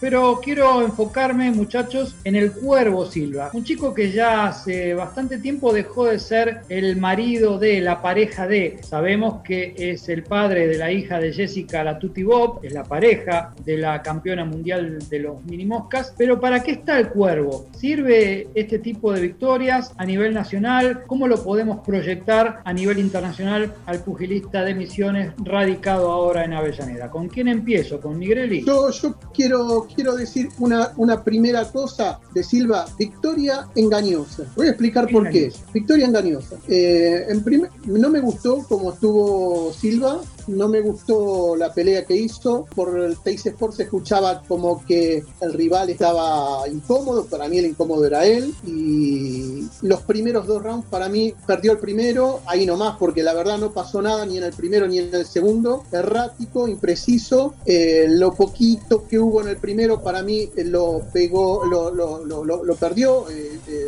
pero quiero enfocarme, muchachos, en el Cuervo Silva, un chico que ya hace bastante tiempo dejó de ser el marido de la pareja de. Sabemos que es el padre de la hija de Jessica Latuti Bob, es la pareja de la campeona mundial de los mini moscas. Pero ¿para qué está el Cuervo? ¿Sirve este tipo de victorias a nivel nacional? ¿Cómo lo podemos proyectar a nivel internacional al pugilista de Misiones radicado ahora en Avellaneda? ¿Con quién empiezo? ¿Con Nigrelli? Yo, yo quiero, quiero decir una, una primera cosa de Silva, victoria engañosa. Voy a explicar por qué. Victoria engañosa. Eh, en no me gustó cómo estuvo Silva, no me gustó la pelea que hizo. Por el Teis Sport se escuchaba como que el rival estaba incómodo. Para mí el incómodo era él. Y los primeros dos rounds, para mí, perdió el primero. Ahí nomás, porque la verdad no pasó nada ni en el primero ni en el segundo. Errático, impreciso. Eh, lo poquito que hubo en el primero, para mí lo pegó, lo, lo, lo, perdió. Eh, eh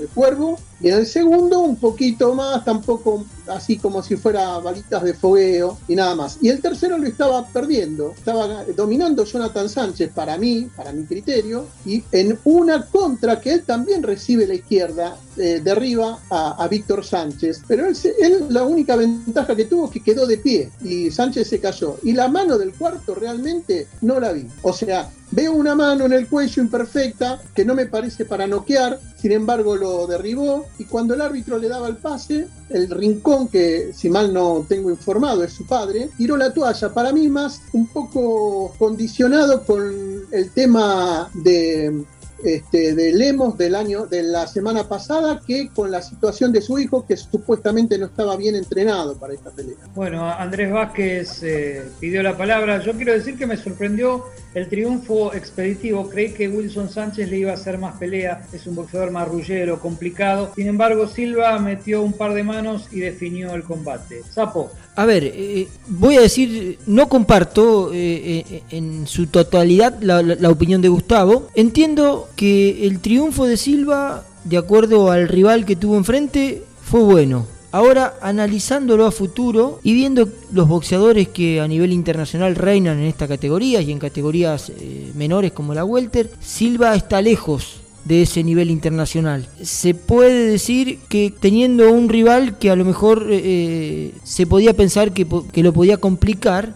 el cuervo, y en el segundo un poquito más, tampoco así como si fuera balitas de fogueo y nada más. Y el tercero lo estaba perdiendo, estaba dominando Jonathan Sánchez para mí, para mi criterio, y en una contra que él también recibe la izquierda, eh, derriba a, Víctor Sánchez, pero él, él, la única ventaja que tuvo es que quedó de pie y Sánchez se cayó. Y la mano del cuarto realmente no la vi. O sea, veo una mano en el cuello imperfecta que no me parece para noquear, sin embargo lo derribó y cuando el árbitro le daba el pase, el rincón, que si mal no tengo informado es su padre, tiró la toalla. Para mí más un poco condicionado con el tema de este, de Lemos del año, de la semana pasada, que con la situación de su hijo, que supuestamente no estaba bien entrenado para esta pelea. Bueno, Andrés Vázquez eh, pidió la palabra. Yo quiero decir que me sorprendió el triunfo expeditivo. Creí que Wilson Sánchez le iba a hacer más pelea. Es un boxeador marrullero, complicado. Sin embargo, Silva metió un par de manos y definió el combate. Sapo. A ver, eh, voy a decir, no comparto eh, en su totalidad la opinión de Gustavo. Entiendo que el triunfo de Silva, de acuerdo al rival que tuvo enfrente, fue bueno. Ahora, analizándolo a futuro y viendo los boxeadores que a nivel internacional reinan en esta categoría y en categorías eh, menores como la Welter, Silva está lejos de ese nivel internacional. Se puede decir que teniendo un rival que a lo mejor eh, eh, se podía pensar que, lo podía complicar,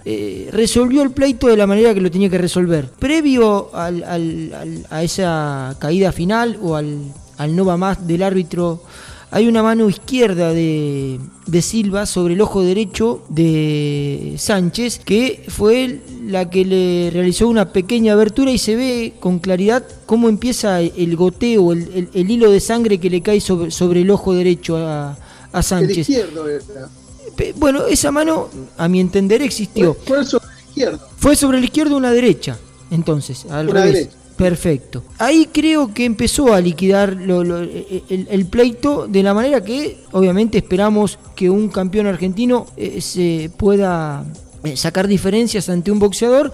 resolvió el pleito de la manera que lo tenía que resolver. Previo a esa caída final o al, al no va más del árbitro hay una mano izquierda de, Silva sobre el ojo derecho de Sánchez, que fue la que le realizó una pequeña abertura y se ve con claridad cómo empieza el goteo, el, hilo de sangre que le cae sobre, el ojo derecho a, Sánchez. El izquierdo Bueno, esa mano, a mi entender, existió. Fue sobre el izquierdo. Fue sobre el izquierdo una derecha, entonces, al revés. Perfecto. Ahí creo que empezó a liquidar el, pleito de la manera que obviamente esperamos que un campeón argentino eh, se pueda eh, sacar diferencias ante un boxeador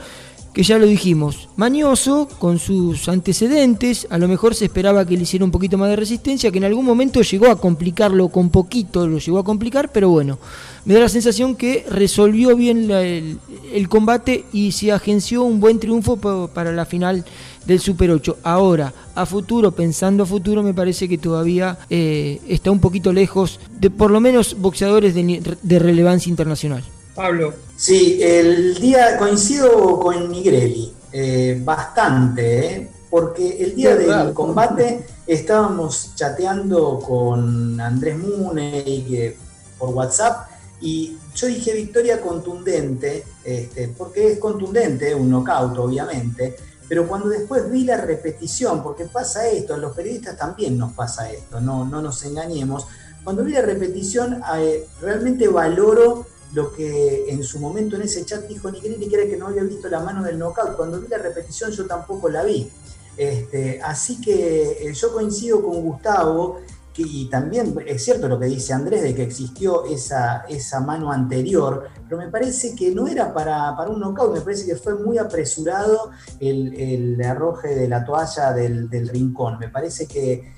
que ya lo dijimos, mañoso, con sus antecedentes, a lo mejor se esperaba que le hiciera un poquito más de resistencia, que en algún momento llegó a complicarlo con poquito, lo llegó a complicar, pero bueno, me da la sensación que resolvió bien el, combate y se agenció un buen triunfo para la final del Super 8. Ahora, a futuro, pensando a futuro, me parece que todavía eh, está un poquito lejos de por lo menos boxeadores de relevancia internacional. Pablo. Sí, el día coincido con Nigrelli, eh, bastante, eh, porque el día del combate estábamos chateando con Andrés Mune por WhatsApp y yo dije victoria contundente, este, porque es contundente, un knockout obviamente, pero cuando después vi la repetición, porque pasa esto, a los periodistas también nos pasa esto, no, no nos engañemos, cuando vi la repetición eh, realmente valoro lo que en su momento en ese chat dijo Nigrelli, que era que no había visto la mano del knockout. Cuando vi la repetición yo tampoco la vi. Este, así que eh, yo coincido con Gustavo, que, y también es cierto lo que dice Andrés de que existió esa, esa mano anterior, pero me parece que no era para, para un knockout, me parece que fue muy apresurado el, el arroje de la toalla del, del rincón. Me parece que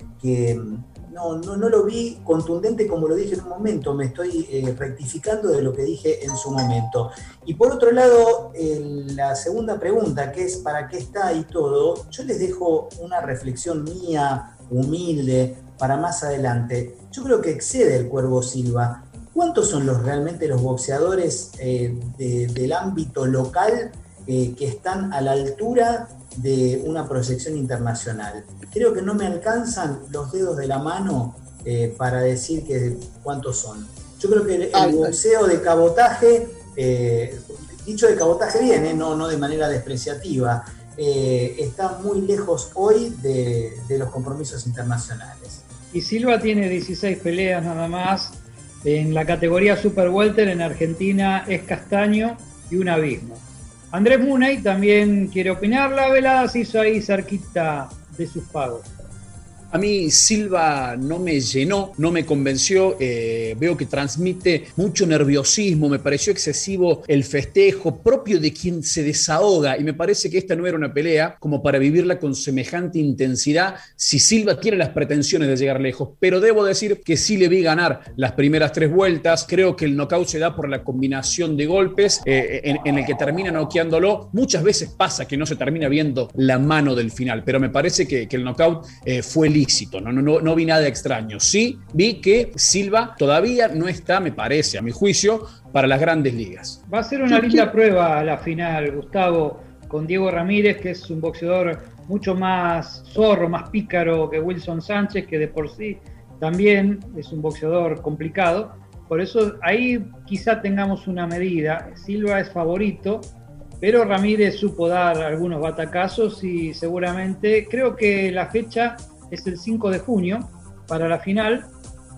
no, no, no lo vi contundente como lo dije en un momento, me estoy eh, rectificando de lo que dije en su momento. Y por otro lado, la segunda pregunta, que es ¿para qué está y todo? Yo les dejo una reflexión mía, humilde, para más adelante. Yo creo que excede el Cuervo Silva. ¿Cuántos son los realmente los boxeadores eh, del ámbito local eh, que están a la altura de una proyección internacional? Creo que no me alcanzan los dedos de la mano eh, para decir que cuántos son. Yo creo que el, boxeo de cabotaje, dicho de cabotaje bien, no, no de manera despreciativa, está muy lejos hoy de, de los compromisos internacionales. Y Silva tiene 16 peleas nada más, en la categoría Super Welter en Argentina es Castaño y un abismo. Andrés Munay también quiere opinar. La velada se hizo ahí cerquita de sus pagos. A mí Silva no me llenó, no me convenció, eh, veo que transmite mucho nerviosismo, me pareció excesivo el festejo propio de quien se desahoga y me parece que esta no era una pelea como para vivirla con semejante intensidad si Silva tiene las pretensiones de llegar lejos, pero debo decir que sí le vi ganar las primeras tres vueltas, creo que el knockout se da por la combinación de golpes eh, en, el que termina noqueándolo, muchas veces pasa que no se termina viendo la mano del final, pero me parece que, el knockout eh, fue no, no, no, vi nada extraño. Sí vi que Silva todavía no está, me parece, a mi juicio, para las grandes ligas. Va a ser una linda prueba a la final, Gustavo, con Diego Ramírez, que es un boxeador mucho más zorro, más pícaro que Wilson Sánchez, que de por sí también es un boxeador complicado. Por eso ahí quizá tengamos una medida. Silva es favorito, pero Ramírez supo dar algunos batacazos y seguramente creo que la fecha es el 5 de junio para la final.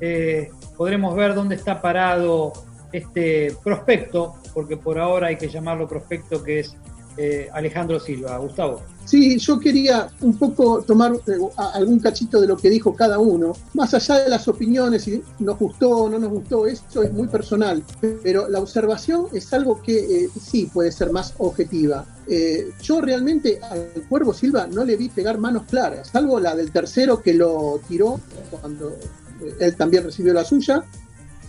Eh, podremos ver dónde está parado este prospecto, porque por ahora hay que llamarlo prospecto, que es eh, Alejandro Silva. Gustavo. Sí, yo quería un poco tomar eh, algún cachito de lo que dijo cada uno, más allá de las opiniones, si nos gustó o no nos gustó, eso es muy personal, pero la observación es algo que sí puede ser más objetiva. Eh, yo realmente al Cuervo Silva no le vi pegar manos claras, salvo la del tercero que lo tiró cuando él también recibió la suya.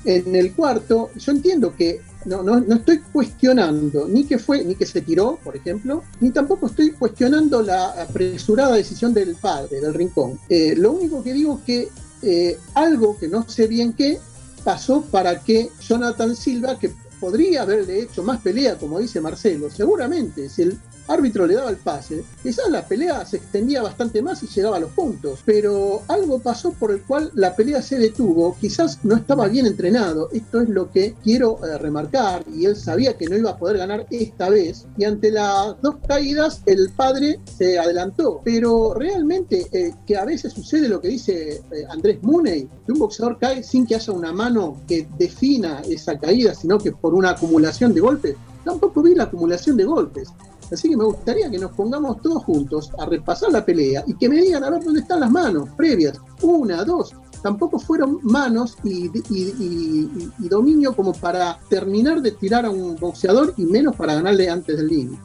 En el cuarto, yo entiendo que no, no, no, estoy cuestionando ni que fue, ni que se tiró, por ejemplo, ni tampoco estoy cuestionando la apresurada decisión del padre, del rincón. Eh, lo único que digo es que eh, algo que no sé bien qué pasó para que Jonathan Silva, que podría haberle hecho más pelea, como dice Marcelo, seguramente, si el árbitro le daba el pase, quizás la pelea se extendía bastante más y llegaba a los puntos, pero algo pasó por el cual la pelea se detuvo, quizás no estaba bien entrenado, esto es lo que quiero eh, remarcar, y él sabía que no iba a poder ganar esta vez, y ante las dos caídas el padre se adelantó, pero realmente eh, que a veces sucede lo que dice eh, Andrés Muney, que un boxeador cae sin que haya una mano que defina esa caída, sino que por una acumulación de golpes, tampoco vi la acumulación de golpes. Así que me gustaría que nos pongamos todos juntos a repasar la pelea y que me digan a ver dónde están las manos previas. Una, dos. Tampoco fueron manos y, y dominio como para terminar de tirar a un boxeador y menos para ganarle antes del límite.